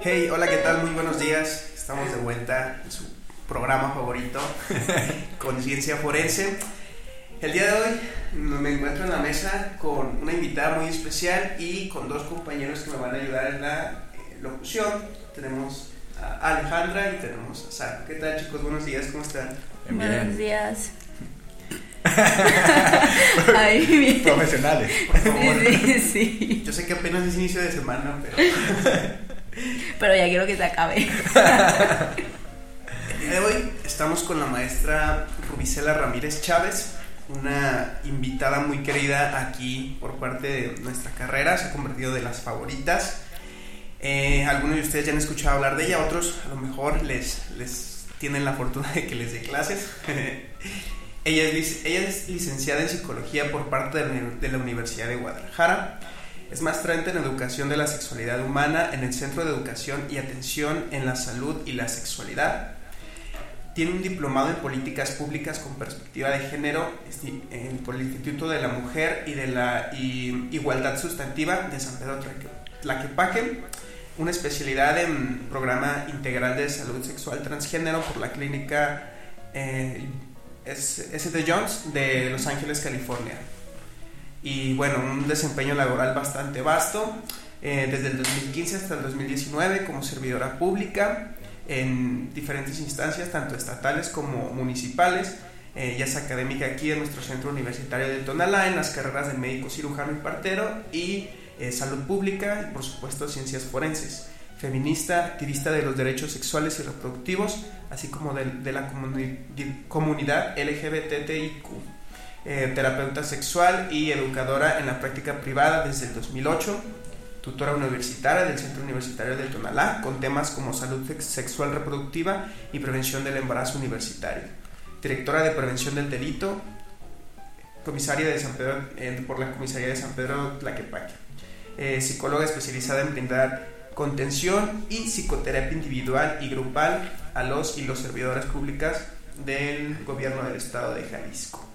Hey, hola, ¿qué tal? Muy buenos días. Estamos de vuelta en su programa favorito, Conciencia Forense. El día de hoy me encuentro en la mesa con una invitada muy especial y con dos compañeros que me van a ayudar en la eh, locución. Tenemos a Alejandra y tenemos a Sara. ¿Qué tal chicos? Buenos días, ¿cómo están? Bien. Buenos días. Ay, bien. Profesionales. Por favor. Sí, sí. Yo sé que apenas es inicio de semana, pero Pero ya quiero que se acabe. el día de hoy estamos con la maestra Rubicela Ramírez Chávez, una invitada muy querida aquí por parte de nuestra carrera, se ha convertido de las favoritas. Eh, algunos de ustedes ya han escuchado hablar de ella, otros a lo mejor les, les tienen la fortuna de que les dé clases. ella, es, licenciada en psicología por parte de la Universidad de Guadalajara. Es maestrante en educación de la sexualidad humana en el Centro de Educación y Atención en la Salud y la Sexualidad. Tiene un diplomado en políticas públicas con perspectiva de género por el Instituto de la Mujer y de la Igualdad Sustantiva de San Pedro Tlaque- Tlaquepaque, una especialidad en programa integral de salud sexual transgénero por la clínica eh, S- St. John's de Los Ángeles, California. Y bueno, un desempeño laboral bastante vasto, eh, desde el 2015 hasta el 2019 como servidora pública en diferentes instancias, tanto estatales como municipales. Eh, ya es académica aquí en nuestro centro universitario de Tonalá, en las carreras de médico cirujano y partero y eh, salud pública y por supuesto ciencias forenses. Feminista, activista de los derechos sexuales y reproductivos, así como de, la comunidad LGBTIQ. Eh, terapeuta sexual y educadora en la práctica privada desde el 2008, tutora universitaria del Centro Universitario de Tonalá con temas como salud sex- sexual reproductiva y prevención del embarazo universitario, directora de prevención del delito, comisaria de San Pedro, eh, por la comisaría de San Pedro Tlaquepaque, eh, psicóloga especializada en brindar contención y psicoterapia individual y grupal a los y los servidores públicas del gobierno del estado de Jalisco.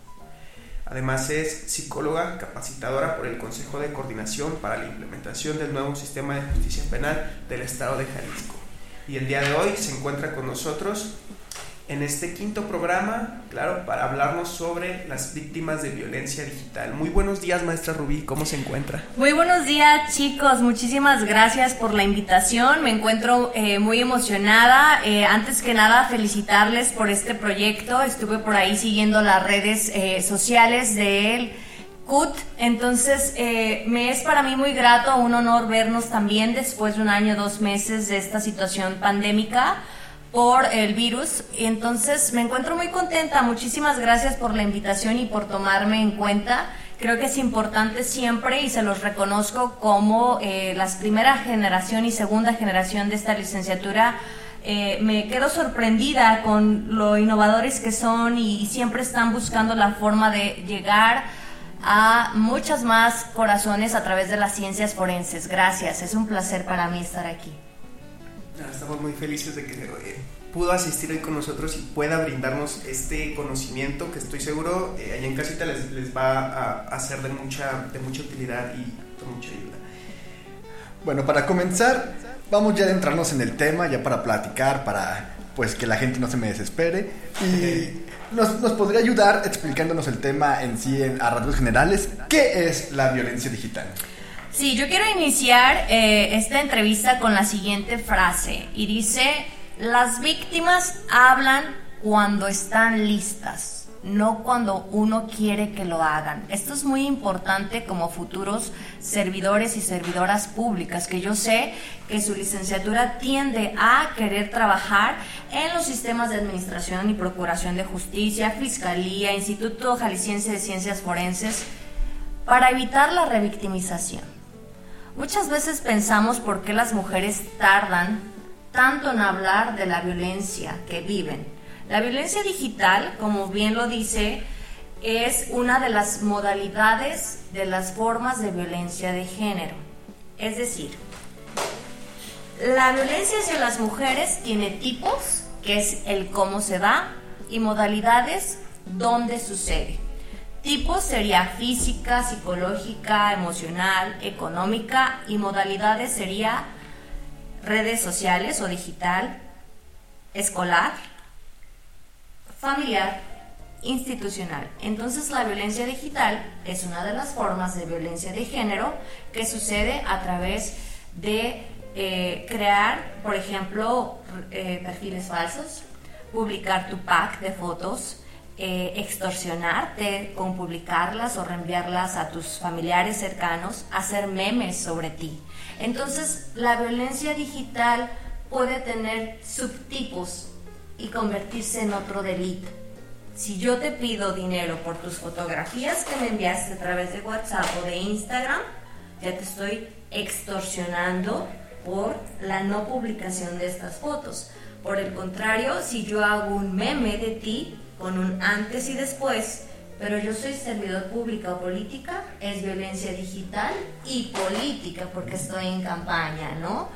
Además es psicóloga capacitadora por el Consejo de Coordinación para la implementación del nuevo sistema de justicia penal del Estado de Jalisco. Y el día de hoy se encuentra con nosotros en este quinto programa, claro, para hablarnos sobre las víctimas de violencia digital. Muy buenos días, maestra Rubí, ¿cómo se encuentra? Muy buenos días chicos, muchísimas gracias por la invitación, me encuentro eh, muy emocionada. Eh, antes que nada felicitarles por este proyecto, estuve por ahí siguiendo las redes eh, sociales de él. CUT, entonces eh, me es para mí muy grato, un honor vernos también después de un año, dos meses de esta situación pandémica por el virus. Entonces me encuentro muy contenta. Muchísimas gracias por la invitación y por tomarme en cuenta. Creo que es importante siempre y se los reconozco como eh, las primera generación y segunda generación de esta licenciatura. Eh, me quedo sorprendida con lo innovadores que son y siempre están buscando la forma de llegar a muchas más corazones a través de las ciencias forenses. Gracias, es un placer para mí estar aquí. Estamos muy felices de que eh, pudo asistir hoy con nosotros y pueda brindarnos este conocimiento que estoy seguro eh, allá en casita les, les va a, a ser de mucha, de mucha utilidad y de mucha ayuda. Bueno, para comenzar, vamos ya a adentrarnos en el tema, ya para platicar, para pues que la gente no se me desespere. Y nos, nos podría ayudar explicándonos el tema en sí, en- a rasgos generales. ¿Qué es la violencia digital? Sí, yo quiero iniciar eh, esta entrevista con la siguiente frase y dice, las víctimas hablan cuando están listas, no cuando uno quiere que lo hagan. Esto es muy importante como futuros servidores y servidoras públicas, que yo sé que su licenciatura tiende a querer trabajar en los sistemas de administración y procuración de justicia, fiscalía, Instituto Jalisciense de Ciencias Forenses, para evitar la revictimización. Muchas veces pensamos por qué las mujeres tardan tanto en hablar de la violencia que viven. La violencia digital, como bien lo dice, es una de las modalidades de las formas de violencia de género. Es decir, la violencia hacia las mujeres tiene tipos, que es el cómo se da, y modalidades, dónde sucede. Tipos sería física, psicológica, emocional, económica y modalidades sería redes sociales o digital, escolar, familiar, institucional. Entonces la violencia digital es una de las formas de violencia de género que sucede a través de eh, crear, por ejemplo, eh, perfiles falsos, publicar tu pack de fotos, eh, extorsionarte con publicarlas o reenviarlas a tus familiares cercanos, hacer memes sobre ti. Entonces, la violencia digital puede tener subtipos y convertirse en otro delito. Si yo te pido dinero por tus fotografías que me enviaste a través de WhatsApp o de Instagram, ya te estoy extorsionando por la no publicación de estas fotos. Por el contrario, si yo hago un meme de ti con un antes y después, pero yo soy servidor pública o política, es violencia digital y política porque estoy en campaña, ¿no?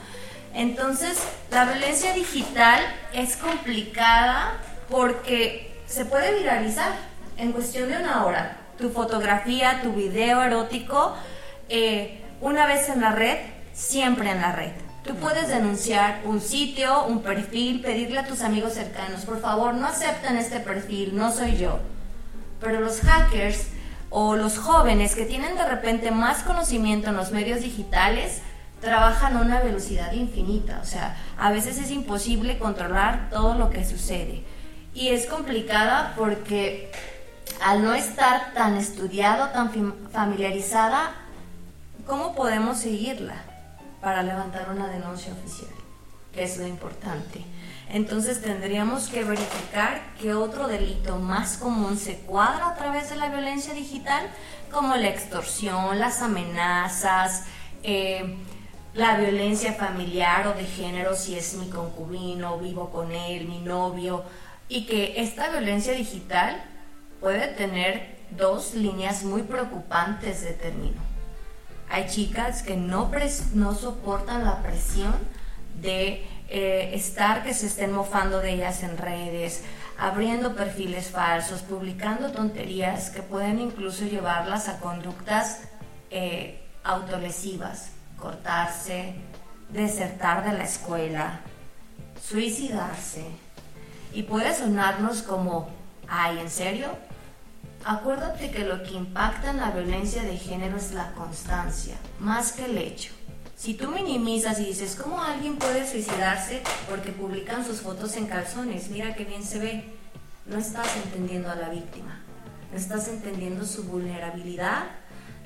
Entonces, la violencia digital es complicada porque se puede viralizar en cuestión de una hora. Tu fotografía, tu video erótico, eh, una vez en la red, siempre en la red. Tú puedes denunciar un sitio, un perfil, pedirle a tus amigos cercanos, por favor, no acepten este perfil, no soy yo. Pero los hackers o los jóvenes que tienen de repente más conocimiento en los medios digitales, trabajan a una velocidad infinita. O sea, a veces es imposible controlar todo lo que sucede. Y es complicada porque al no estar tan estudiado, tan familiarizada, ¿cómo podemos seguirla? Para levantar una denuncia oficial, que es lo importante. Entonces tendríamos que verificar qué otro delito más común se cuadra a través de la violencia digital, como la extorsión, las amenazas, eh, la violencia familiar o de género, si es mi concubino, vivo con él, mi novio, y que esta violencia digital puede tener dos líneas muy preocupantes de término. Hay chicas que no, no soportan la presión de eh, estar que se estén mofando de ellas en redes, abriendo perfiles falsos, publicando tonterías que pueden incluso llevarlas a conductas eh, autolesivas, cortarse, desertar de la escuela, suicidarse. Y puede sonarnos como, ay, ¿en serio? Acuérdate que lo que impacta en la violencia de género es la constancia, más que el hecho. Si tú minimizas y dices, ¿cómo alguien puede suicidarse porque publican sus fotos en calzones? Mira qué bien se ve. No estás entendiendo a la víctima. No estás entendiendo su vulnerabilidad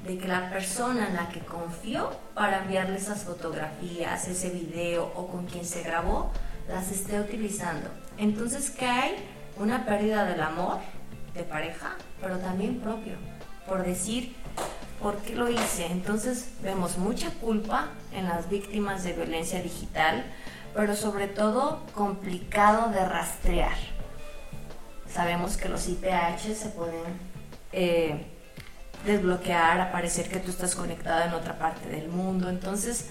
de que la persona en la que confió para enviarle esas fotografías, ese video o con quien se grabó, las esté utilizando. Entonces, ¿qué hay? Una pérdida del amor, de pareja, pero también propio, por decir, ¿por qué lo hice? Entonces vemos mucha culpa en las víctimas de violencia digital, pero sobre todo complicado de rastrear. Sabemos que los IPH se pueden eh, desbloquear, aparecer que tú estás conectado en otra parte del mundo, entonces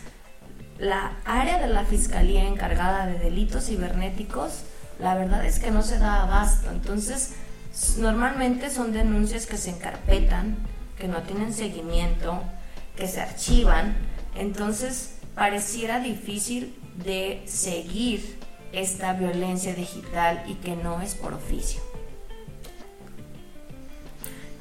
la área de la fiscalía encargada de delitos cibernéticos, la verdad es que no se da abasto, entonces Normalmente son denuncias que se encarpetan, que no tienen seguimiento, que se archivan, entonces pareciera difícil de seguir esta violencia digital y que no es por oficio.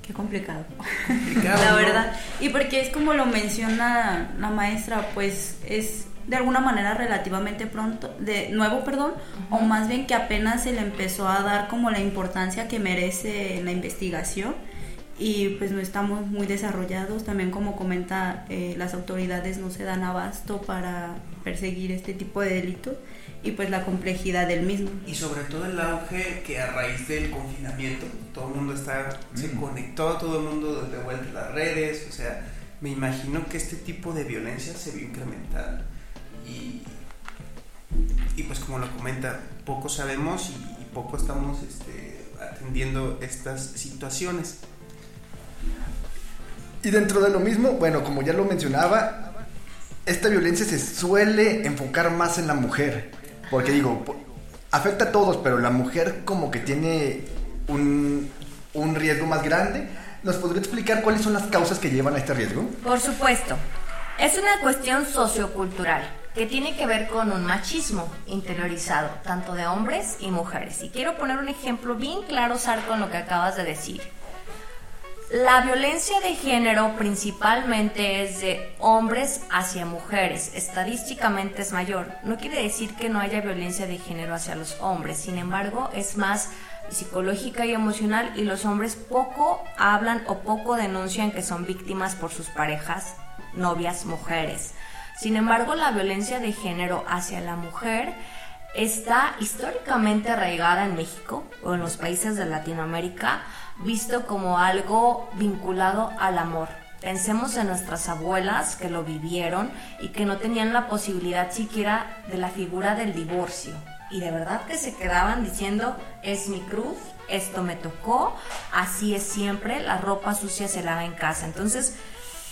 Qué complicado. la verdad. Y porque es como lo menciona la maestra, pues es de alguna manera relativamente pronto, de nuevo, perdón, o más bien que apenas se le empezó a dar como la importancia que merece la investigación y pues no estamos muy desarrollados, también como comenta eh, las autoridades no se dan abasto para perseguir este tipo de delitos y pues la complejidad del mismo. Y sobre todo el auge que a raíz del confinamiento todo el mundo está, se mm. conectó, todo el mundo de vuelta a las redes, o sea, me imagino que este tipo de violencia se vio incrementada y, pues como lo comenta, poco sabemos y, poco estamos este, atendiendo estas situaciones. Y dentro de lo mismo, bueno, como ya lo mencionaba, esta violencia se suele enfocar más en la mujer. Porque digo, afecta a todos, pero la mujer como que tiene un, un riesgo más grande. ¿Nos podría explicar cuáles son las causas que llevan a este riesgo? Por supuesto. Es una cuestión sociocultural que tiene que ver con un machismo interiorizado, tanto de hombres y mujeres. Y quiero poner un ejemplo bien claro, Sar, con lo que acabas de decir. La violencia de género principalmente es de hombres hacia mujeres. Estadísticamente es mayor. No quiere decir que no haya violencia de género hacia los hombres. Sin embargo, es más psicológica y emocional y los hombres poco hablan o poco denuncian que son víctimas por sus parejas, novias, mujeres. Sin embargo, la violencia de género hacia la mujer está históricamente arraigada en México o en los países de Latinoamérica, visto como algo vinculado al amor. Pensemos en nuestras abuelas que lo vivieron y que no tenían la posibilidad siquiera de la figura del divorcio. Y de verdad que se quedaban diciendo, es mi cruz, esto me tocó, así es siempre, la ropa sucia se lava en casa. Entonces,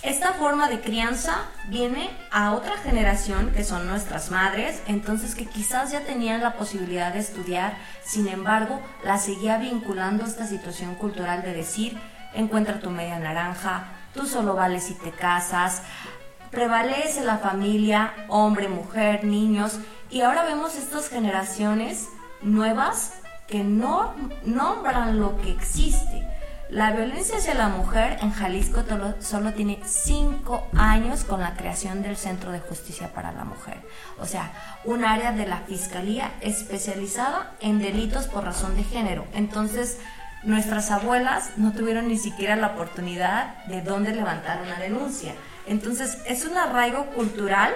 esta forma de crianza viene a otra generación que son nuestras madres, entonces que quizás ya tenían la posibilidad de estudiar, sin embargo, la seguía vinculando a esta situación cultural de decir, encuentra tu media naranja, tú solo vales si te casas, prevalece la familia, hombre, mujer, niños, y ahora vemos estas generaciones nuevas que no nombran lo que existe la violencia hacia la mujer en Jalisco solo tiene cinco años con la creación del Centro de Justicia para la Mujer. O sea, un área de la Fiscalía especializada en delitos por razón de género. Entonces, nuestras abuelas no tuvieron ni siquiera la oportunidad de dónde levantar una denuncia. Entonces, es un arraigo cultural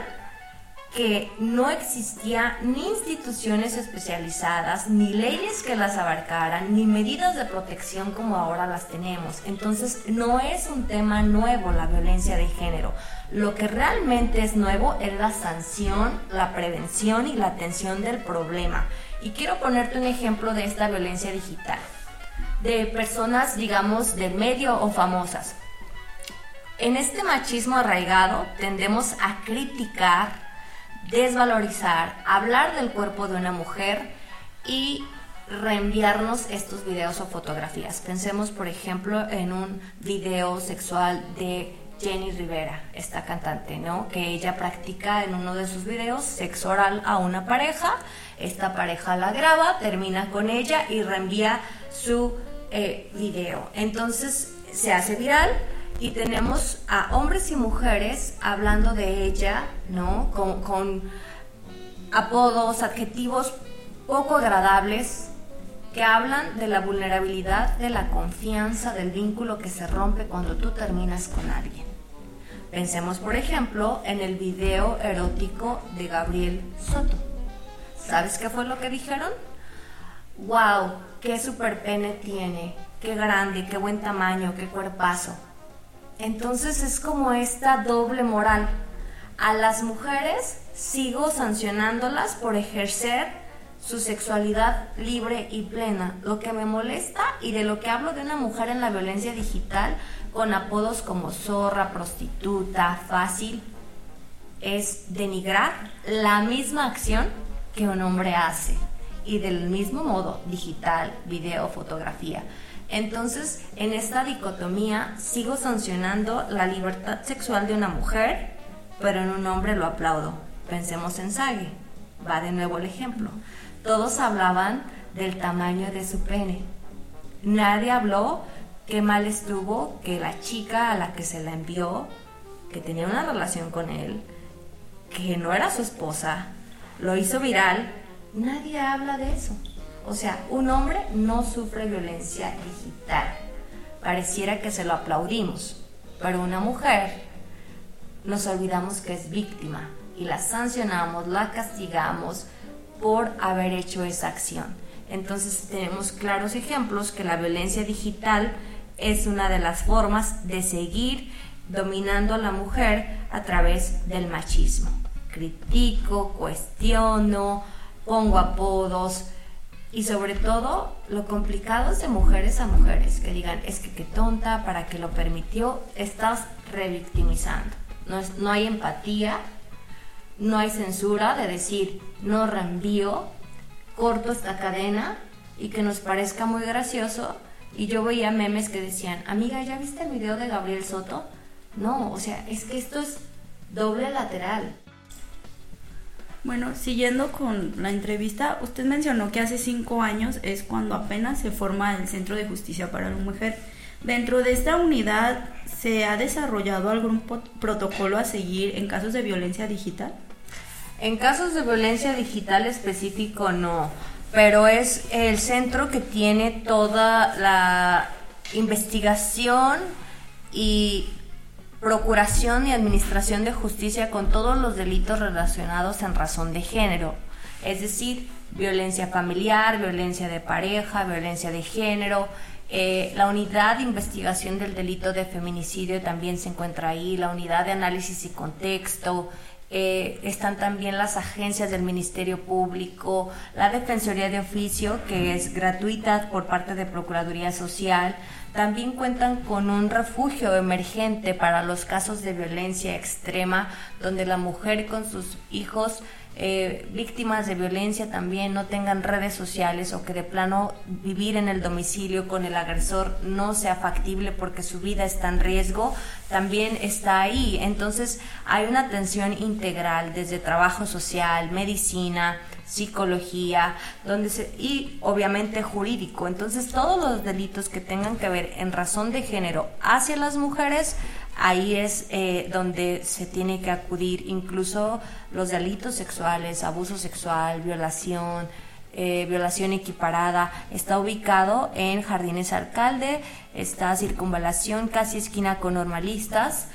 que no existía ni instituciones especializadas, ni leyes que las abarcaran, ni medidas de protección como ahora las tenemos. Entonces no es un tema nuevo la violencia de género. Lo que realmente es nuevo es la sanción, la prevención y la atención del problema. Y quiero ponerte un ejemplo de esta violencia digital, de personas, digamos, del medio o famosas. En este machismo arraigado tendemos a criticar desvalorizar, hablar del cuerpo de una mujer y reenviarnos estos videos o fotografías. Pensemos, por ejemplo, en un video sexual de Jenny Rivera, esta cantante, ¿no? Que ella practica en uno de sus videos sexo oral a una pareja. Esta pareja la graba, termina con ella y reenvía su eh, video. Entonces se hace viral y tenemos a hombres y mujeres hablando de ella, ¿no? Con, apodos, adjetivos poco agradables que hablan de la vulnerabilidad, de la confianza, del vínculo que se rompe cuando tú terminas con alguien. Pensemos, por ejemplo, en el video erótico de Gabriel Soto. ¿Sabes qué fue lo que dijeron? ¡Wow! ¡Qué super pene tiene! ¡Qué grande! ¡Qué buen tamaño! ¡Qué cuerpazo! Entonces es como esta doble moral. A las mujeres sigo sancionándolas por ejercer su sexualidad libre y plena. Lo que me molesta y de lo que hablo de una mujer en la violencia digital con apodos como zorra, prostituta, fácil, es denigrar la misma acción que un hombre hace y del mismo modo digital, video, fotografía. Entonces, en esta dicotomía sigo sancionando la libertad sexual de una mujer, pero en un hombre lo aplaudo. Pensemos en Sage. Va de nuevo el ejemplo. Todos hablaban del tamaño de su pene. Nadie habló qué mal estuvo que la chica a la que se la envió, que tenía una relación con él, que no era su esposa, lo hizo viral. Nadie habla de eso. O sea, un hombre no sufre violencia digital. Pareciera que se lo aplaudimos, pero una mujer nos olvidamos que es víctima y la sancionamos, la castigamos por haber hecho esa acción. Entonces tenemos claros ejemplos que la violencia digital es una de las formas de seguir dominando a la mujer a través del machismo. Critico, cuestiono, pongo apodos, y sobre todo, lo complicado es de mujeres a mujeres, que digan, es que qué tonta, para que lo permitió, estás revictimizando. No, no hay empatía, no hay censura de decir, no reenvío, corto esta cadena y que nos parezca muy gracioso. Y yo veía memes que decían, amiga, ¿ya viste el video de Gabriel Soto? No, o sea, es que esto es doble lateral. Bueno, siguiendo con la entrevista, usted mencionó que hace cinco años es cuando apenas se forma el Centro de Justicia para la Mujer. Dentro de esta unidad, ¿se ha desarrollado algún protocolo a seguir en casos de violencia digital? En casos de violencia digital específico no, pero es el centro que tiene toda la investigación y procuración y administración de justicia con todos los delitos relacionados en razón de género, es decir, violencia familiar, violencia de pareja, violencia de género. Eh, la unidad de investigación del delito de feminicidio también se encuentra ahí, la unidad de análisis y contexto, eh, están también las agencias del Ministerio Público, la Defensoría de Oficio, que es gratuita por parte de Procuraduría Social. También cuentan con un refugio emergente para los casos de violencia extrema, donde la mujer con sus hijos eh, víctimas de violencia también no tengan redes sociales o que de plano vivir en el domicilio con el agresor no sea factible porque su vida está en riesgo, también está ahí. Entonces hay una atención integral desde trabajo social, medicina, psicología, donde se, y obviamente jurídico. Entonces todos los delitos que tengan que ver en razón de género hacia las mujeres ahí es eh, donde se tiene que acudir incluso los delitos sexuales, abuso sexual, violación, eh, violación equiparada. Está ubicado en Jardines Alcalde, está circunvalación, casi esquina con normalistas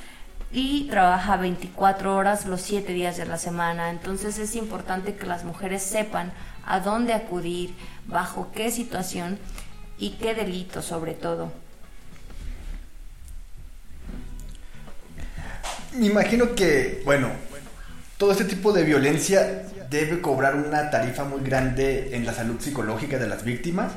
y trabaja 24 horas los 7 días de la semana. Entonces es importante que las mujeres sepan a dónde acudir, bajo qué situación y qué delito sobre todo. Me imagino que, bueno, todo este tipo de violencia debe cobrar una tarifa muy grande en la salud psicológica de las víctimas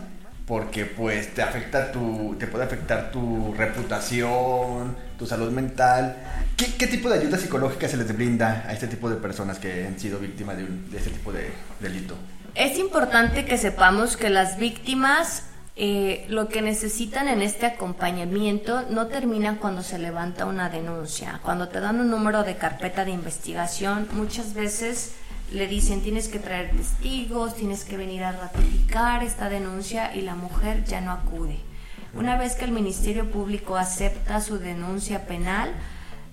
porque pues te afecta tu te puede afectar tu reputación, tu salud mental. ¿Qué, tipo de ayuda psicológica se les brinda a este tipo de personas que han sido víctimas de, de este tipo de delito? Es importante que sepamos que las víctimas eh, lo que necesitan en este acompañamiento no termina cuando se levanta una denuncia. Cuando te dan un número de carpeta de investigación, muchas veces le dicen tienes que traer testigos, tienes que venir a ratificar esta denuncia y la mujer ya no acude. Una vez que el Ministerio Público acepta su denuncia penal,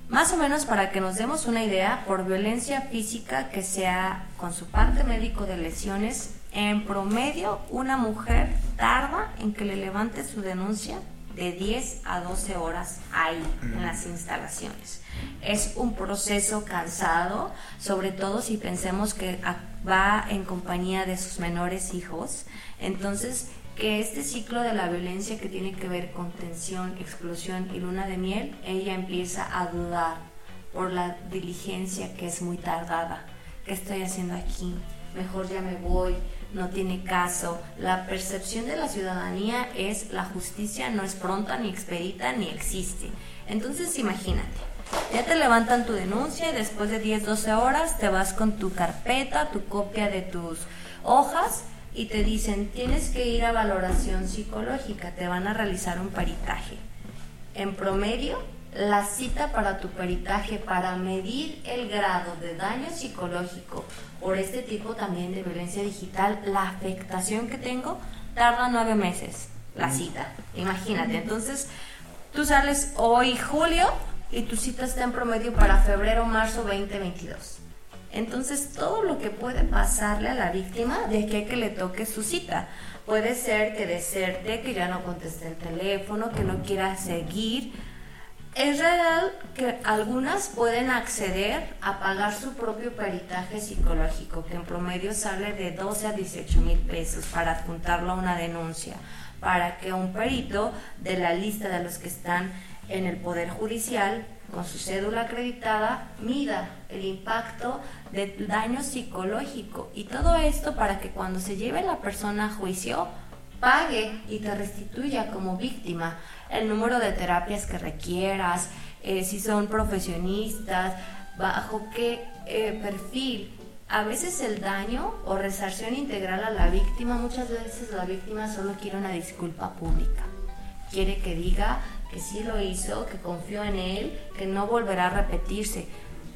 más o menos para que nos demos una idea, por violencia física que sea con su parte médico de lesiones, en promedio, una mujer tarda en que le levante su denuncia de 10 a 12 horas ahí, en las instalaciones. Es un proceso cansado, sobre todo si pensemos que va en compañía de sus menores hijos. Entonces, que este ciclo de la violencia que tiene que ver con tensión, explosión y luna de miel, ella empieza a dudar por la diligencia que es muy tardada. ¿Qué estoy haciendo aquí? Mejor ya me voy no tiene caso. La percepción de la ciudadanía es la justicia no es pronta, ni expedita, ni existe. Entonces imagínate, ya te levantan tu denuncia y después de 10, 12 horas te vas con tu carpeta, tu copia de tus hojas y te dicen tienes que ir a valoración psicológica, te van a realizar un peritaje. En promedio la cita para tu peritaje para medir el grado de daño psicológico por este tipo también de violencia digital, la afectación que tengo tarda nueve meses la cita. Imagínate, entonces tú sales hoy julio y tu cita está en promedio para febrero marzo 2022. Entonces todo lo que puede pasarle a la víctima de que que le toque su cita. Puede ser que deserte, que ya no conteste el teléfono, que no quiera seguir es real que algunas pueden acceder a pagar su propio peritaje psicológico, que en promedio sale de 12 a 18 mil pesos para adjuntarlo a una denuncia, para que un perito de la lista de los que están en el Poder Judicial con su cédula acreditada mida el impacto del daño psicológico y todo esto para que cuando se lleve la persona a juicio pague y te restituya como víctima el número de terapias que requieras, eh, si son profesionistas, bajo qué eh, perfil. A veces el daño o resarción integral a la víctima, muchas veces la víctima solo quiere una disculpa pública. Quiere que diga que sí lo hizo, que confió en él, que no volverá a repetirse.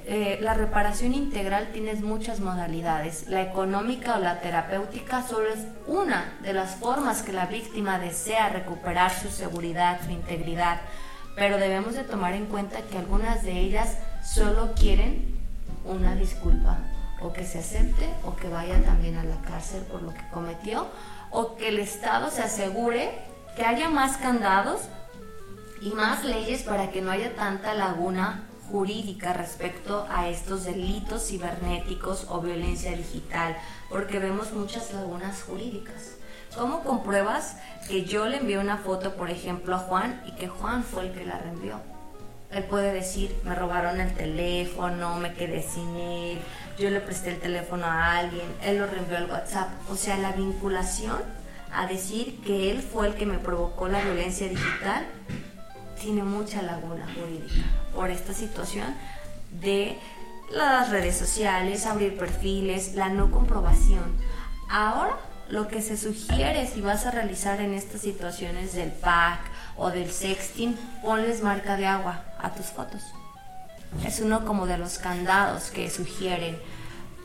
eh, la reparación integral tiene muchas modalidades. La económica o la terapéutica solo es una de las formas que la víctima desea recuperar su seguridad, su integridad, pero debemos de tomar en cuenta que algunas de ellas solo quieren una disculpa o que se acepte o que vaya también a la cárcel por lo que cometió o que el Estado se asegure que haya más candados y más leyes para que no haya tanta laguna jurídica respecto a estos delitos cibernéticos o violencia digital, porque vemos muchas lagunas jurídicas. ¿Cómo compruebas que yo le envié una foto, por ejemplo, a Juan y que Juan fue el que la reenvió? Él puede decir, me robaron el teléfono, me quedé sin él, yo le presté el teléfono a alguien, él lo reenvió al WhatsApp. O sea, la vinculación a decir que él fue el que me provocó la violencia digital tiene mucha laguna jurídica por esta situación de las redes sociales, abrir perfiles, la no comprobación. Ahora lo que se sugiere si vas a realizar en estas situaciones del pack o del sexting, ponles marca de agua a tus fotos. Es uno como de los candados que sugieren.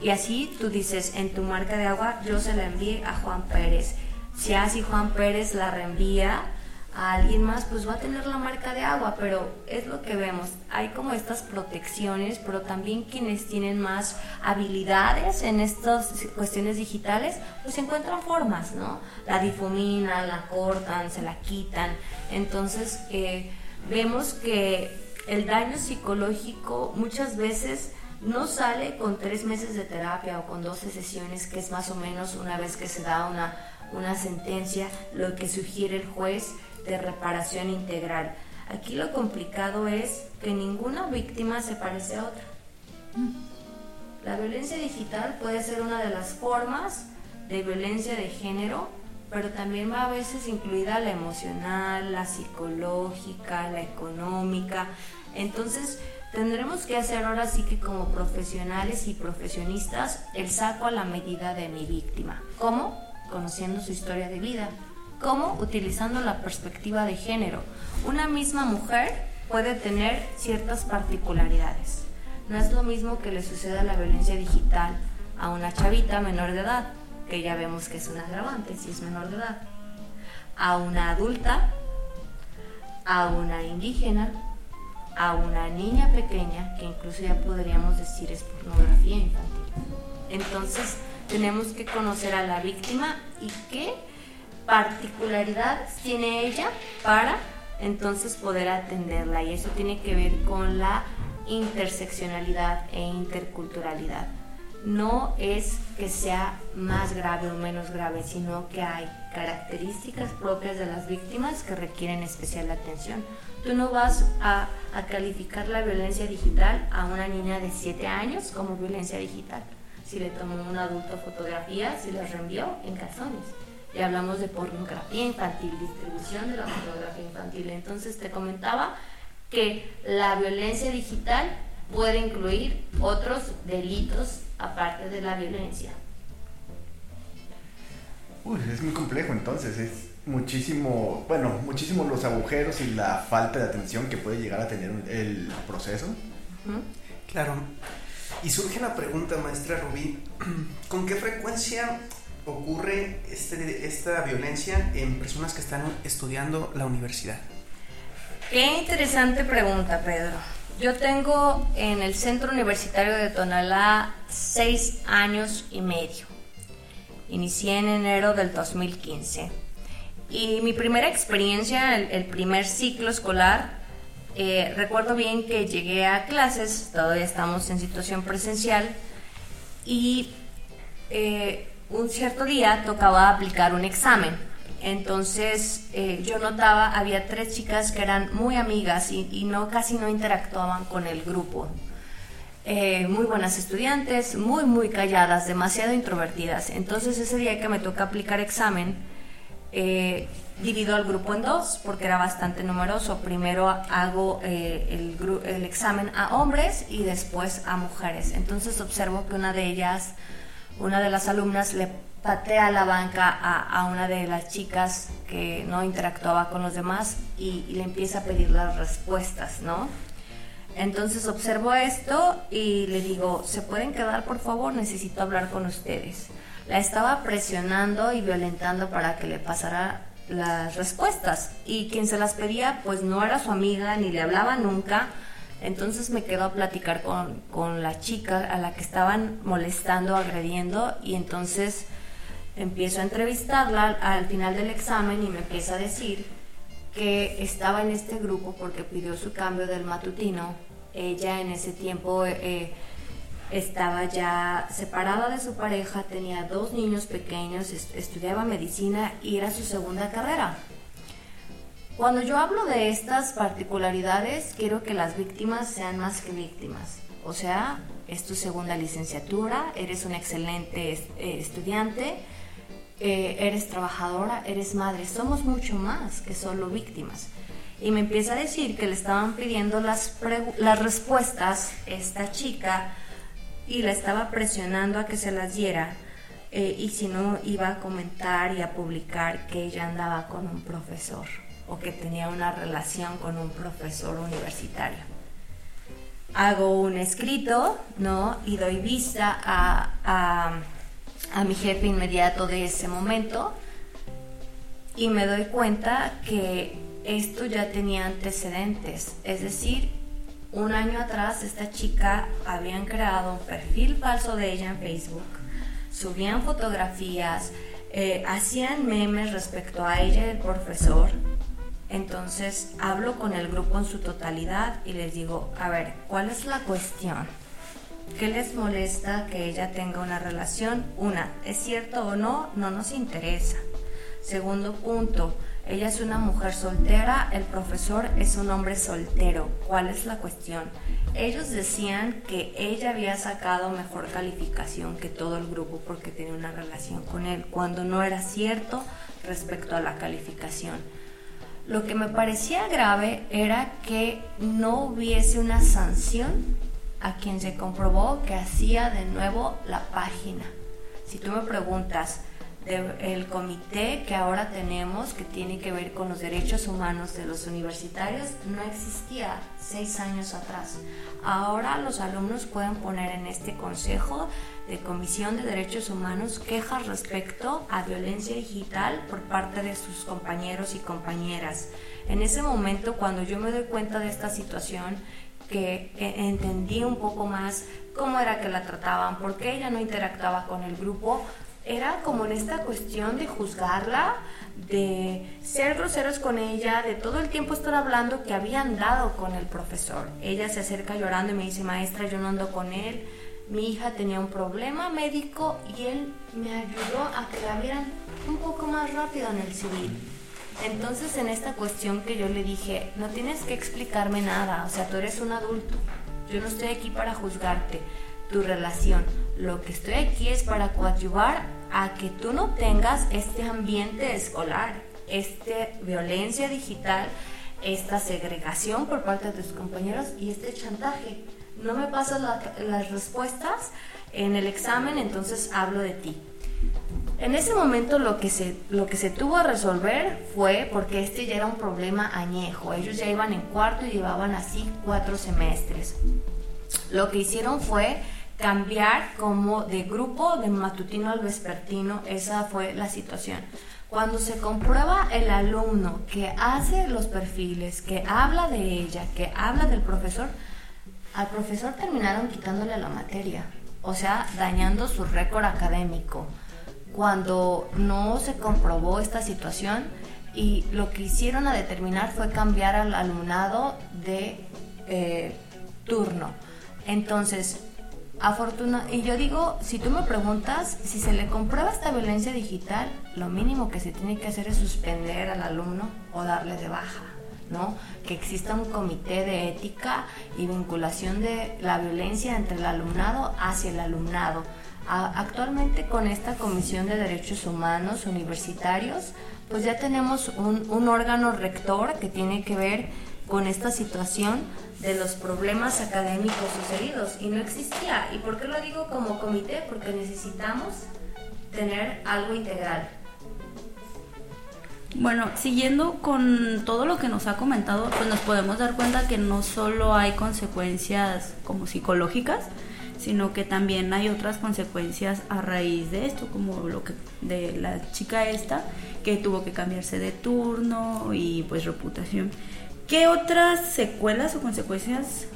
Y así tú dices, en tu marca de agua yo se la envié a Juan Pérez. Si así Juan Pérez la reenvía, a alguien más, pues va a tener la marca de agua, pero es lo que vemos. Hay como estas protecciones, pero también quienes tienen más habilidades en estas cuestiones digitales, pues encuentran formas, ¿no? La difuminan, la cortan, se la quitan. Entonces, eh, vemos que el daño psicológico muchas veces no sale con tres meses de terapia o con 12 sesiones, que es más o menos una vez que se da una, una sentencia, lo que sugiere el juez de reparación integral. Aquí lo complicado es que ninguna víctima se parece a otra. La violencia digital puede ser una de las formas de violencia de género, pero también va a veces incluida la emocional, la psicológica, la económica. Entonces, tendremos que hacer ahora sí que como profesionales y profesionistas el saco a la medida de mi víctima. ¿Cómo? Conociendo su historia de vida, ¿Cómo? Utilizando la perspectiva de género. Una misma mujer puede tener ciertas particularidades. No es lo mismo que le suceda la violencia digital a una chavita menor de edad, que ya vemos que es un agravante si es menor de edad, a una adulta, a una indígena, a una niña pequeña, que incluso ya podríamos decir es pornografía infantil. Entonces, tenemos que conocer a la víctima y qué particularidades tiene ella para entonces poder atenderla y eso tiene que ver con la interseccionalidad e interculturalidad. No es que sea más grave o menos grave, sino que hay características propias de las víctimas que requieren especial atención. Tú no vas a, calificar la violencia digital a una niña de 7 años como violencia digital. Si le tomó un adulto fotografías, si las reenvió en calzones y hablamos de pornografía infantil, distribución de la pornografía infantil. Entonces te comentaba que la violencia digital puede incluir otros delitos aparte de la violencia. Uy, es muy complejo entonces, es muchísimo, bueno, muchísimo los agujeros y la falta de atención que puede llegar a tener el proceso. Claro. Y surge la pregunta, maestra Rubí, ¿con qué frecuencia ocurre este, esta violencia en personas que están estudiando la universidad? Qué interesante pregunta, Pedro. Yo tengo en el Centro Universitario de Tonalá seis años y medio. Inicié en enero del 2015. Y mi primera experiencia, el, primer ciclo escolar, eh, recuerdo bien que llegué a clases, todavía estamos en situación presencial, y eh, un cierto día tocaba aplicar un examen. Entonces eh, yo notaba, había tres chicas que eran muy amigas y, no casi no interactuaban con el grupo. Eh, muy buenas estudiantes, muy muy calladas, demasiado introvertidas. Entonces ese día que me toca aplicar examen, eh, divido al grupo en dos porque era bastante numeroso. Primero hago el, el examen a hombres y después a mujeres. Entonces observo que una de ellas una de las alumnas le patea la banca a, una de las chicas que no interactuaba con los demás y, le empieza a pedir las respuestas, ¿no? Entonces observo esto y le digo, ¿se pueden quedar por favor? Necesito hablar con ustedes. La estaba presionando y violentando para que le pasara las respuestas y quien se las pedía pues no era su amiga ni le hablaba nunca. Entonces me quedo a platicar con, con la chica a la que estaban molestando, agrediendo y entonces empiezo a entrevistarla al final del examen y me empieza a decir que estaba en este grupo porque pidió su cambio del matutino. Ella en ese tiempo eh, estaba ya separada de su pareja, tenía dos niños pequeños, estudiaba medicina y era su segunda carrera. Cuando yo hablo de estas particularidades, quiero que las víctimas sean más que víctimas. O sea, es tu segunda licenciatura, eres un excelente eh, estudiante, eh, eres trabajadora, eres madre, somos mucho más que solo víctimas. Y me empieza a decir que le estaban pidiendo las, las respuestas esta chica y la estaba presionando a que se las diera eh, y si no iba a comentar y a publicar que ella andaba con un profesor o que tenía una relación con un profesor universitario. Hago un escrito, ¿no? Y doy vista a a mi jefe inmediato de ese momento y me doy cuenta que esto ya tenía antecedentes, es decir, un año atrás esta chica habían creado un perfil falso de ella en Facebook, subían fotografías, eh, hacían memes respecto a ella y el profesor. Entonces hablo con el grupo en su totalidad y les digo, a ver, ¿cuál es la cuestión? ¿Qué les molesta que ella tenga una relación? Una, ¿es cierto o no? No nos interesa. Segundo punto, ella es una mujer soltera, el profesor es un hombre soltero. ¿Cuál es la cuestión? Ellos decían que ella había sacado mejor calificación que todo el grupo porque tenía una relación con él, cuando no era cierto respecto a la calificación. Lo que me parecía grave era que no hubiese una sanción a quien se comprobó que hacía de nuevo la página. Si tú me preguntas, del comité que ahora tenemos, que tiene que ver con los derechos humanos de los universitarios, no existía seis años atrás. Ahora los alumnos pueden poner en este Consejo de Comisión de Derechos Humanos quejas respecto a violencia digital por parte de sus compañeros y compañeras. En ese momento, cuando yo me doy cuenta de esta situación, que entendí un poco más cómo era que la trataban, por qué ella no interactuaba con el grupo, era como en esta cuestión de juzgarla, de ser groseros con ella, de todo el tiempo estar hablando que habían dado con el profesor. Ella se acerca llorando y me dice, maestra, yo no ando con él, mi hija tenía un problema médico y él me ayudó a que la vieran un poco más rápido en el civil. Entonces en esta cuestión que yo le dije, no tienes que explicarme nada, o sea, tú eres un adulto, yo no estoy aquí para juzgarte tu relación, lo que estoy aquí es para coadyuvar a que tú no tengas este ambiente escolar, esta violencia digital, esta segregación por parte de tus compañeros y este chantaje. No me pasas las respuestas en el examen, entonces hablo de ti. En ese momento lo que, se, lo que se tuvo a resolver fue porque este ya era un problema añejo. Ellos ya iban en cuarto y llevaban así cuatro semestres. Lo que hicieron fue cambiar como de grupo de matutino al vespertino. Esa fue la situación. Cuando se comprueba el alumno que hace los perfiles, que habla de ella, que habla del profesor, al profesor terminaron quitándole la materia, o sea, dañando su récord académico cuando no se comprobó esta situación y lo que hicieron a determinar fue cambiar al alumnado de eh, turno. Entonces, afortuna y yo digo, si tú me preguntas si se le comprueba esta violencia digital, lo mínimo que se tiene que hacer es suspender al alumno o darle de baja. ¿No? Que exista un comité de ética y vinculación de la violencia entre el alumnado hacia el alumnado actualmente con esta Comisión de Derechos Humanos Universitarios, pues ya tenemos un, órgano rector que tiene que ver con esta situación de los problemas académicos sucedidos y no existía. ¿Y por qué lo digo como comité? Porque necesitamos tener algo integral. Bueno, siguiendo con todo lo que nos ha comentado, pues nos podemos dar cuenta que no solo hay consecuencias como psicológicas, sino que también hay otras consecuencias a raíz de esto, como lo que de la chica esta que tuvo que cambiarse de turno y pues reputación. ¿Qué otras secuelas o consecuencias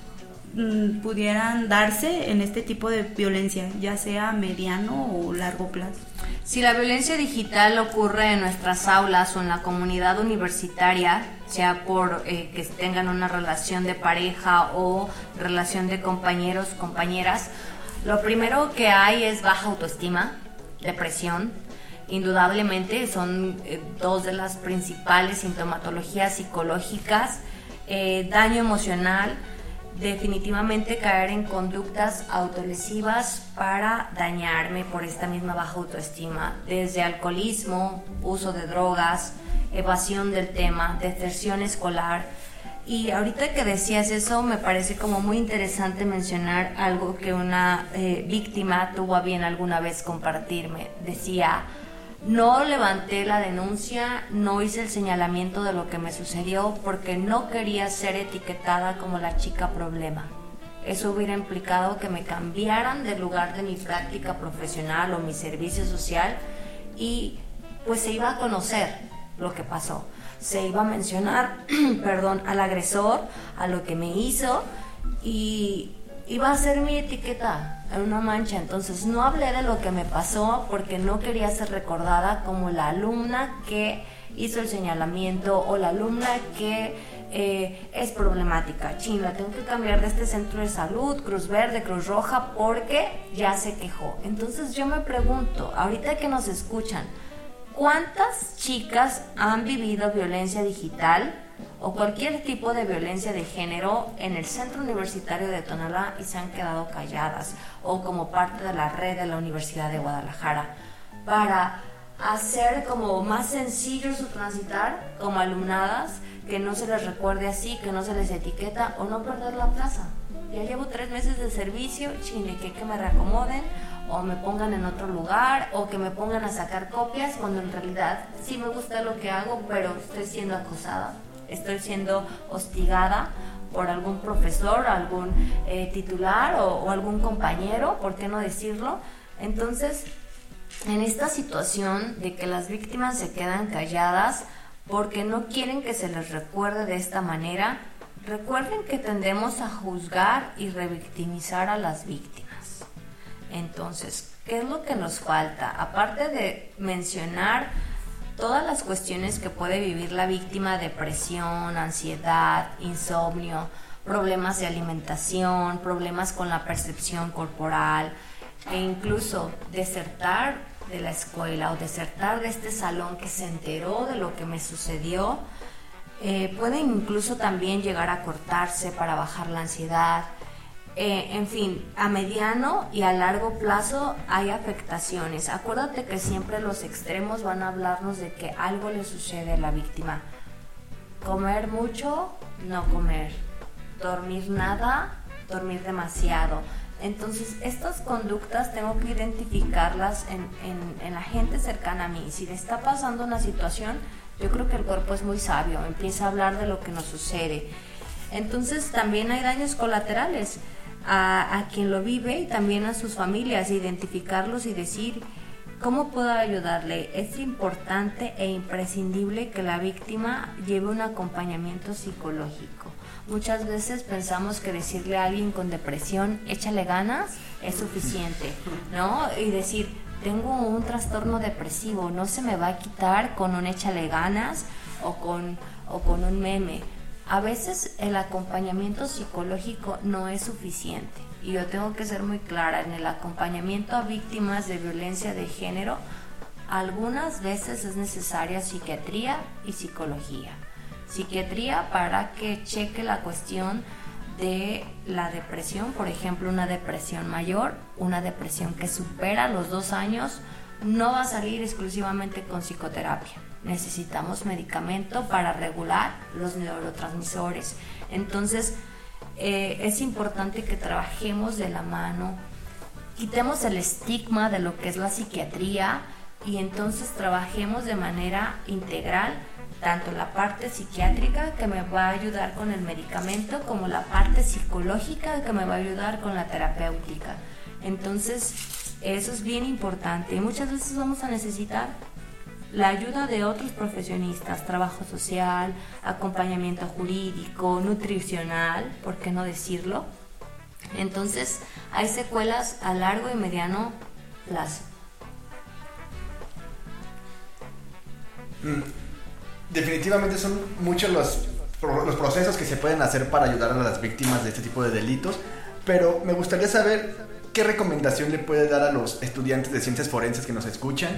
pudieran darse en este tipo de violencia, ya sea mediano o largo plazo? Si la violencia digital ocurre en nuestras aulas o en la comunidad universitaria, sea por eh, que tengan una relación de pareja o relación de compañeros, compañeras, lo primero que hay es baja autoestima, depresión. Indudablemente son eh, dos de las principales sintomatologías psicológicas, eh, daño emocional, definitivamente caer en conductas autolesivas para dañarme por esta misma baja autoestima, desde alcoholismo, uso de drogas, evasión del tema, deserción escolar. Y ahorita que decías eso, me parece como muy interesante mencionar algo que una eh, víctima tuvo a bien alguna vez compartirme. Decía, no levanté la denuncia, no hice el señalamiento de lo que me sucedió porque no quería ser etiquetada como la chica problema. Eso hubiera implicado que me cambiaran del lugar de mi práctica profesional o mi servicio social y pues se iba a conocer lo que pasó. Se iba a mencionar, perdón, al agresor, a lo que me hizo y iba a ser mi etiqueta en una mancha. Entonces no hablé de lo que me pasó porque no quería ser recordada como la alumna que hizo el señalamiento o la alumna que eh, es problemática. Chin, tengo que cambiar de este centro de salud, Cruz Verde, Cruz Roja, porque ya se quejó. Entonces yo me pregunto, ahorita que nos escuchan, ¿cuántas chicas han vivido violencia digital? O cualquier tipo de violencia de género en el centro universitario de Tonalá y se han quedado calladas o como parte de la red de la Universidad de Guadalajara para hacer como más sencillo su transitar como alumnadas, que no se les recuerde así, que no se les etiqueta o no perder la plaza. Ya llevo tres meses de servicio, chile, que, que me reacomoden o me pongan en otro lugar o que me pongan a sacar copias cuando en realidad sí me gusta lo que hago, pero estoy siendo acosada estoy siendo hostigada por algún profesor, algún eh, titular o, algún compañero, ¿por qué no decirlo? Entonces, en esta situación de que las víctimas se quedan calladas porque no quieren que se les recuerde de esta manera, recuerden que tendemos a juzgar y revictimizar a las víctimas. Entonces, ¿qué es lo que nos falta? Aparte de mencionar todas las cuestiones que puede vivir la víctima, depresión, ansiedad, insomnio, problemas de alimentación, problemas con la percepción corporal e incluso desertar de la escuela o desertar de este salón que se enteró de lo que me sucedió, eh, pueden incluso también llegar a cortarse para bajar la ansiedad, eh, en fin, a mediano y a largo plazo hay afectaciones. Acuérdate que siempre los extremos van a hablarnos de que algo le sucede a la víctima. Comer mucho, no comer. Dormir nada, dormir demasiado. Entonces, estas conductas tengo que identificarlas en, en, la gente cercana a mí. Si le está pasando una situación, yo creo que el cuerpo es muy sabio, empieza a hablar de lo que nos sucede. Entonces, también hay daños colaterales a, quien lo vive y también a sus familias, identificarlos y decir cómo puedo ayudarle. Es importante e imprescindible que la víctima lleve un acompañamiento psicológico. Muchas veces pensamos que decirle a alguien con depresión, échale ganas, es suficiente, ¿no? Y decir, tengo un trastorno depresivo, no se me va a quitar con un échale ganas o con, o con un meme a veces el acompañamiento psicológico no es suficiente. Y yo tengo que ser muy clara, en el acompañamiento a víctimas de violencia de género, algunas veces es necesaria psiquiatría y psicología. Psiquiatría para que cheque la cuestión de la depresión, por ejemplo, una depresión mayor, una depresión que supera los dos años, no va a salir exclusivamente con psicoterapia necesitamos medicamento para regular los neurotransmisores. Entonces, eh, es importante que trabajemos de la mano, quitemos el estigma de lo que es la psiquiatría, y entonces trabajemos de manera integral tanto la parte psiquiátrica que me va a ayudar con el medicamento como la parte psicológica que me va a ayudar con la terapéutica. Entonces, eso es bien importante muchas veces vamos a necesitar la ayuda de otros profesionistas, trabajo social, acompañamiento jurídico, nutricional, ¿por qué no decirlo? Entonces, hay secuelas a largo y mediano plazo. Mm, definitivamente son muchos los, los procesos que se pueden hacer para ayudar a las víctimas de este tipo de delitos, pero me gustaría saber qué recomendación le puede dar a los estudiantes de ciencias forenses que nos escuchan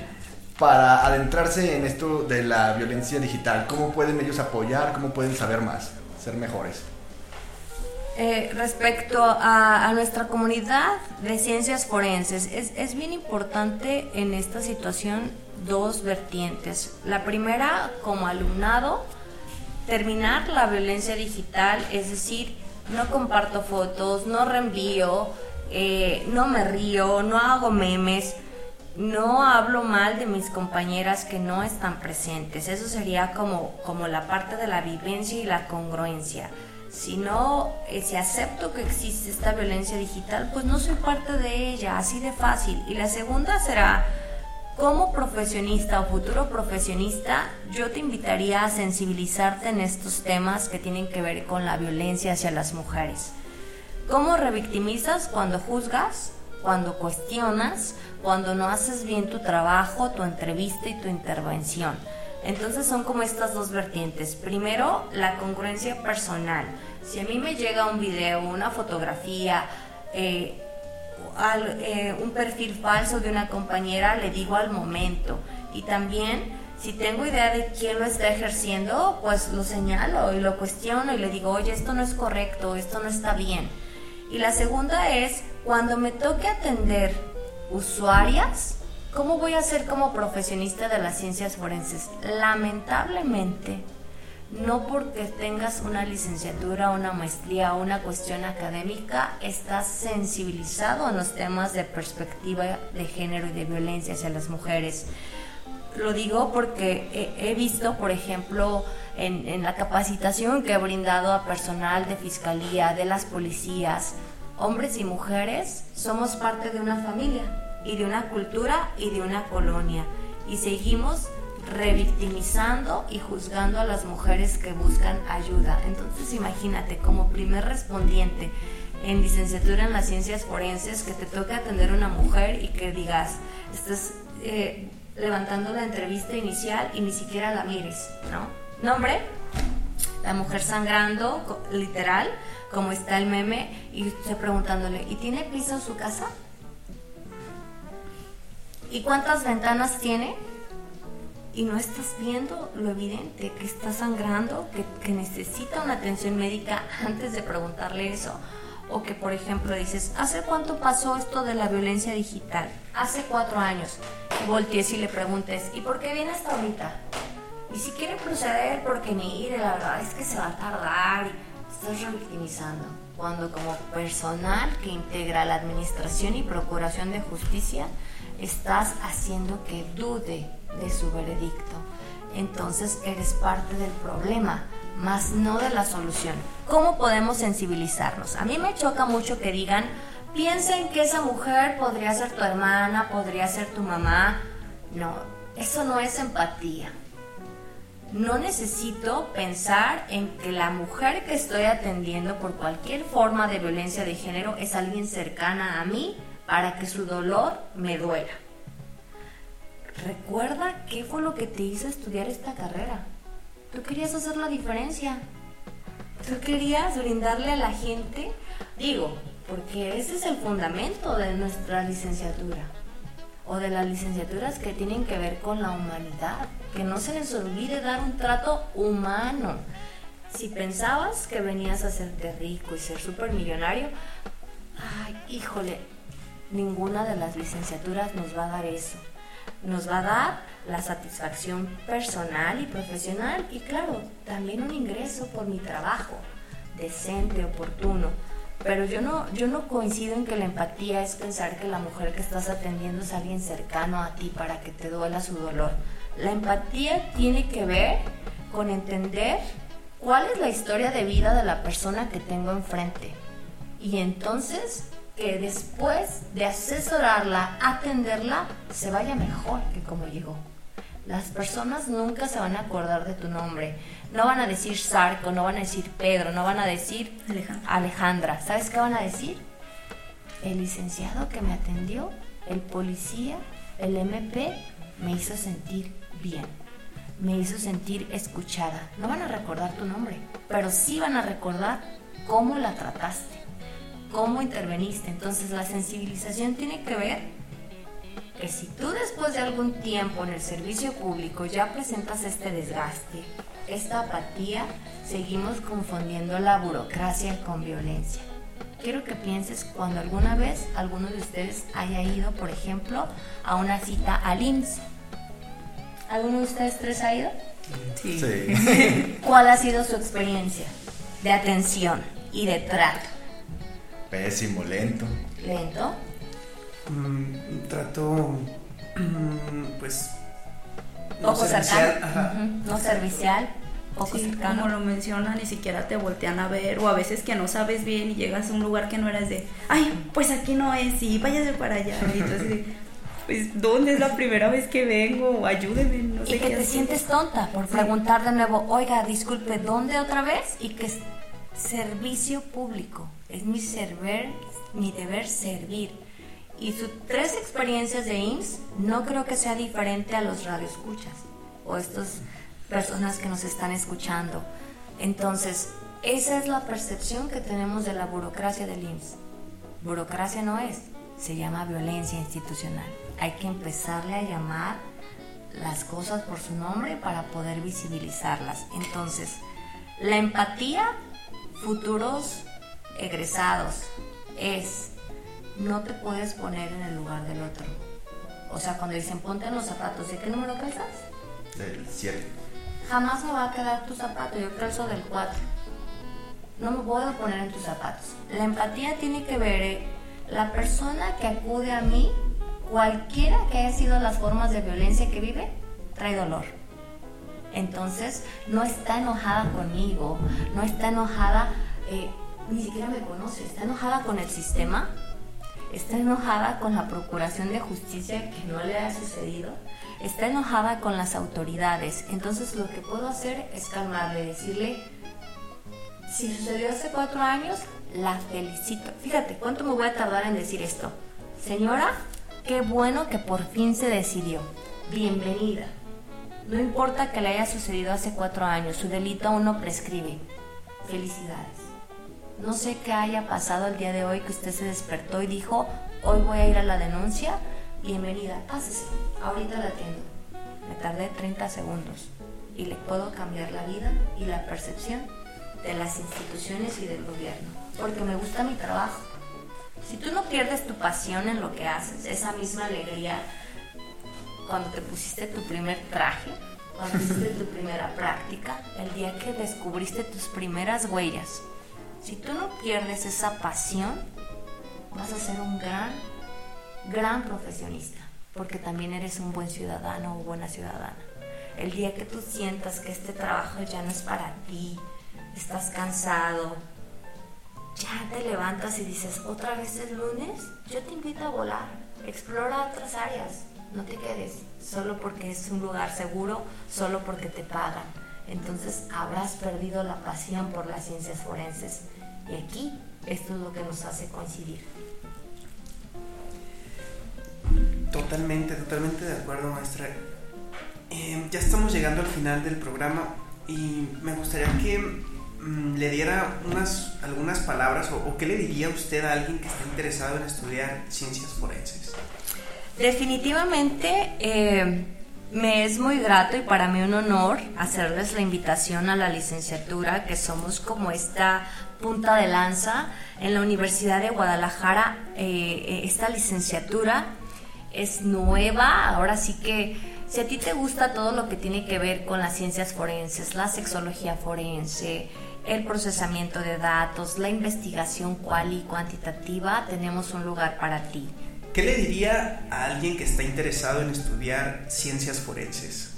para adentrarse en esto de la violencia digital? ¿Cómo pueden ellos apoyar? ¿Cómo pueden saber más? Ser mejores. Eh, respecto a, nuestra comunidad de ciencias forenses, es, es bien importante en esta situación dos vertientes. La primera, como alumnado, terminar la violencia digital, es decir, no comparto fotos, no reenvío, eh, no me río, no hago memes, no hablo mal de mis compañeras que no están presentes. Eso sería como, como la parte de la vivencia y la congruencia. Si no, eh, si acepto que existe esta violencia digital, pues no soy parte de ella, así de fácil. Y la segunda será, como profesionista o futuro profesionista, yo te invitaría a sensibilizarte en estos temas que tienen que ver con la violencia hacia las mujeres. ¿Cómo revictimizas cuando juzgas, cuando cuestionas, cuando no haces bien tu trabajo, tu entrevista y tu intervención. Entonces son como estas dos vertientes. Primero, la congruencia personal. Si a mí me llega un video, una fotografía, eh, eh, un perfil falso de una compañera, le digo al momento. Y también, si tengo idea de quién lo está ejerciendo, pues lo señalo y lo cuestiono y le digo, oye, esto no es correcto, esto no está bien. Y la segunda es, cuando me toque atender usuarias, ¿cómo voy a ser como profesionista de las ciencias forenses? Lamentablemente, no porque tengas una licenciatura, una maestría o una cuestión académica, estás sensibilizado en los temas de perspectiva de género y de violencia hacia las mujeres. Lo digo porque he, visto, por ejemplo, en, la capacitación que he brindado a personal de fiscalía, de las policías, hombres y mujeres, somos parte de una familia y de una cultura y de una colonia. Y seguimos revictimizando y juzgando a las mujeres que buscan ayuda. Entonces imagínate, como primer respondiente en licenciatura en las ciencias forenses, que te toque atender a una mujer y que digas, estás eh, levantando la entrevista inicial y ni siquiera la mires, ¿no? Nombre, la mujer sangrando, literal, como está el meme, y usted preguntándole, ¿y tiene piso en su casa? ¿Y cuántas ventanas tiene? Y no estás viendo lo evidente, que está sangrando, que, que necesita una atención médica antes de preguntarle eso. O que, por ejemplo, dices, ¿hace cuánto pasó esto de la violencia digital? Hace cuatro años. Voltees y le preguntes, ¿y por qué viene hasta ahorita? Y si quiere proceder, porque mire, la verdad es que se va a tardar estás revictimizando cuando como personal que integra la administración y procuración de justicia estás haciendo que dude de su veredicto. Entonces eres parte del problema, más no de la solución. ¿Cómo podemos sensibilizarnos? A mí me choca mucho que digan, piensen que esa mujer podría ser tu hermana, podría ser tu mamá. No, eso no es empatía no necesito pensar en que la mujer que estoy atendiendo por cualquier forma de violencia de género es alguien cercana a mí para que su dolor me duela. Recuerda qué fue lo que te hizo estudiar esta carrera. Tú querías hacer la diferencia. Tú querías brindarle a la gente, digo, porque ese es el fundamento de nuestra licenciatura o de las licenciaturas que tienen que ver con la humanidad. Que no se les olvide dar un trato humano. Si pensabas que venías a hacerte rico y ser súper millonario, ay, híjole, ninguna de las licenciaturas nos va a dar eso. Nos va a dar la satisfacción personal y profesional y claro, también un ingreso por mi trabajo, decente, oportuno Pero yo no, yo no coincido en que la empatía es pensar que la mujer que estás atendiendo es alguien cercano a ti para que te duela su dolor. La empatía tiene que ver con entender cuál es la historia de vida de la persona que tengo enfrente. Y entonces que después de asesorarla, atenderla, se vaya mejor que como llegó. Las personas nunca se van a acordar de tu nombre. No van a decir Sarco, no van a decir Pedro, no van a decir Alejandra. Alejandra. ¿Sabes qué van a decir? El licenciado que me atendió, el policía, el MP, me hizo sentir bien. Me hizo sentir escuchada. No van a recordar tu nombre, pero sí van a recordar cómo la trataste, cómo interveniste. Entonces la sensibilización tiene que ver que si tú después de algún tiempo en el servicio público ya presentas este desgaste, esta apatía, seguimos confundiendo la burocracia con violencia. Quiero que pienses cuando alguna vez alguno de ustedes haya ido, por ejemplo, a una cita al IMSS. ¿Alguno de ustedes tres ha ido? Sí. Sí. ¿Cuál ha sido su experiencia de atención y de trato? Pésimo, lento. ¿Lento? Mm, trato, mm, pues, no ¿Poco servicial, ajá. ¿No servicial? ¿Poco Sí, cercano? como lo menciona, ni siquiera te voltean a ver, o a veces que no sabes bien y llegas a un lugar que no eras de, ay, pues aquí no es, y váyase para allá. Y entonces, pues, ¿dónde es la primera vez que vengo? Ayúdeme, no sé Y que qué te hacer. sientes tonta por Sí. preguntar de nuevo, oiga, disculpe, ¿dónde otra vez? Y que es servicio público, es mi server, mi deber servir. Y sus tres experiencias de IMSS no creo que sea diferente a los radioescuchas o estas personas que nos están escuchando. Entonces, esa es la percepción que tenemos de la burocracia del IMSS. Burocracia no es, se llama violencia institucional. Hay que empezarle a llamar las cosas por su nombre para poder visibilizarlas. Entonces, la empatía, futuros egresados, es no te puedes poner en el lugar del otro. O sea, cuando dicen ponte en los zapatos, ¿de qué número calzas? Del 7. Jamás me va a quedar tu zapato, yo calzo del 4. No me puedo poner en tus zapatos. La empatía tiene que ver, eh, la persona que acude a mí, cualquiera que haya sido las formas de violencia que vive, trae dolor. Entonces, no está enojada conmigo, no está enojada, eh, ni siquiera me conoce, está enojada con el sistema, está enojada con la procuración de justicia que no le ha sucedido, está enojada con las autoridades. Entonces, lo que puedo hacer es calmarle, decirle, si sucedió hace cuatro años, la felicito. Fíjate, ¿cuánto me voy a tardar en decir esto? Señora, qué bueno que por fin se decidió. Bienvenida. No importa que le haya sucedido hace cuatro años, su delito aún no prescribe. Felicidades. No sé qué haya pasado el día de hoy que usted se despertó y dijo, hoy voy a ir a la denuncia. Bienvenida, pásese. Ahorita la atiendo. Me tardé 30 segundos y le puedo cambiar la vida y la percepción de las instituciones y del gobierno, porque me gusta mi trabajo. Si tú no pierdes tu pasión en lo que haces, esa misma alegría cuando te pusiste tu primer traje, cuando hiciste tu primera práctica, el día que descubriste tus primeras huellas, si tú no pierdes esa pasión, vas a ser un gran, gran profesionista, porque también eres un buen ciudadano o buena ciudadana. El día que tú sientas que este trabajo ya no es para ti, estás cansado, ya te levantas y dices, otra vez es lunes, yo te invito a volar, explora otras áreas, no te quedes solo porque es un lugar seguro, solo porque te pagan. Entonces habrás perdido la pasión por las ciencias forenses. Y aquí esto es lo que nos hace coincidir. Totalmente, totalmente de acuerdo, maestra. Eh, ya estamos llegando al final del programa y me gustaría que mm, le diera unas, algunas palabras o, o qué le diría usted a alguien que está interesado en estudiar ciencias forenses. Definitivamente eh, me es muy grato y para mí un honor hacerles la invitación a la licenciatura, que somos como esta punta de lanza en la Universidad de Guadalajara. eh, esta licenciatura es nueva, ahora sí que si a ti te gusta todo lo que tiene que ver con las ciencias forenses, la sexología forense, el procesamiento de datos, la investigación cual y cuantitativa, tenemos un lugar para ti. ¿Qué le diría a alguien que está interesado en estudiar ciencias forenses?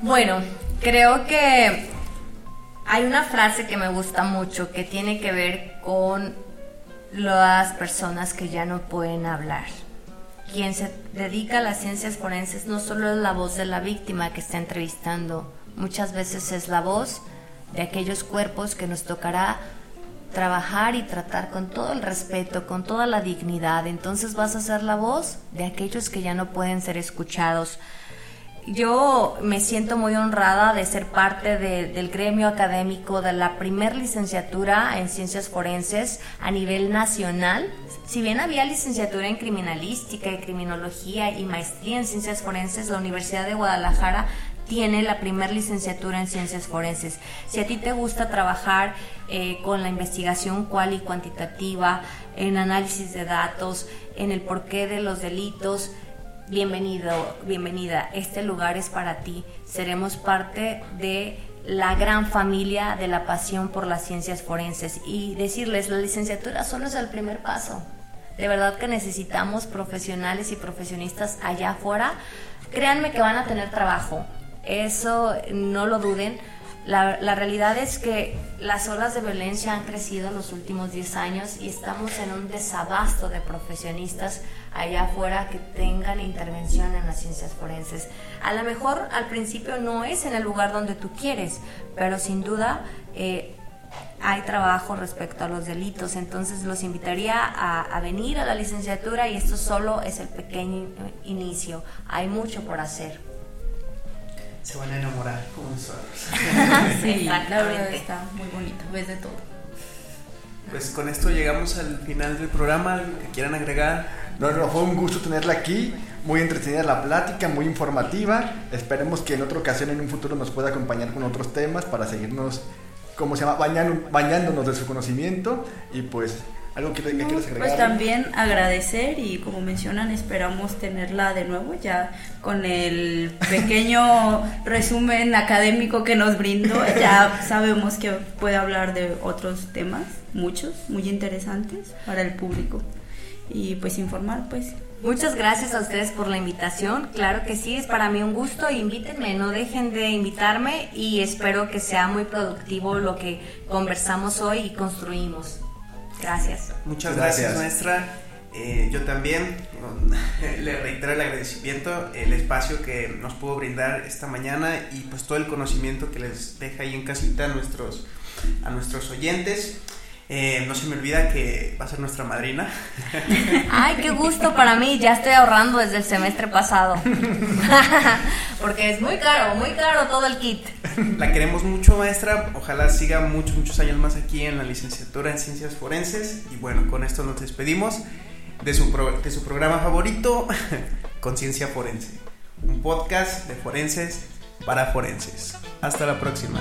Bueno, creo que hay una frase que me gusta mucho que tiene que ver con las personas que ya no pueden hablar. Quien se dedica a las ciencias forenses no solo es la voz de la víctima que está entrevistando, muchas veces es la voz de aquellos cuerpos que nos tocará trabajar y tratar con todo el respeto, con toda la dignidad. Entonces vas a ser la voz de aquellos que ya no pueden ser escuchados. Yo me siento muy honrada de ser parte del gremio académico de la primer licenciatura en ciencias forenses a nivel nacional. Si bien había licenciatura en criminalística y criminología y maestría en ciencias forenses, la Universidad de Guadalajara tiene la primer licenciatura en ciencias forenses. Si a ti te gusta trabajar eh, con la investigación cual y cuantitativa, en análisis de datos, en el porqué de los delitos, bienvenido, bienvenida. Este lugar es para ti. Seremos parte de la gran familia de la pasión por las ciencias forenses y decirles, la licenciatura solo es el primer paso. De verdad que necesitamos profesionales y profesionistas allá afuera. Créanme que van a tener trabajo. Eso no lo duden la, realidad es que las olas de violencia han crecido en los últimos 10 años y estamos en un desabasto de profesionistas allá afuera que tengan intervención en las ciencias forenses. A lo mejor al principio no es en el lugar donde tú quieres, pero sin duda eh, hay trabajo respecto a los delitos. Entonces los invitaría a, a venir a la licenciatura y esto solo es el pequeño inicio. Hay mucho por hacer se van a enamorar como nosotros. sí, la verdad está muy bonito, ves de todo. Pues con esto llegamos al final del programa, algo que quieran agregar. No, no, fue un gusto tenerla aquí, muy entretenida la plática, muy informativa. Esperemos que en otra ocasión, en un futuro, nos pueda acompañar con otros temas para seguirnos, como se llama, bañándonos de su conocimiento. Y pues ¿Algo que, quieras agregar? Pues también agradecer y como mencionan, esperamos tenerla de nuevo ya con el pequeño resumen académico que nos brindó. Ya sabemos que puede hablar de otros temas, muchos, muy interesantes para el público. Y pues informar, pues. Muchas gracias a ustedes por la invitación. Claro que sí, es para mí un gusto. Invítenme, no dejen de invitarme y espero que sea muy productivo lo que conversamos hoy y construimos. Gracias. Muchas gracias, maestra. Eh, yo también le reitero el agradecimiento, el espacio que nos pudo brindar esta mañana y pues todo el conocimiento que les deja ahí en casita a nuestros, a nuestros oyentes. Eh, no se me olvida que va a ser nuestra madrina. Ay, qué gusto para mí. Ya estoy ahorrando desde el semestre pasado. Porque es muy caro, muy caro todo el kit. La queremos mucho, maestra. Ojalá siga muchos, muchos años más aquí en la licenciatura en Ciencias Forenses. Y bueno, con esto nos despedimos de su, de su programa favorito, Conciencia Forense. Un podcast de forenses para forenses. Hasta la próxima.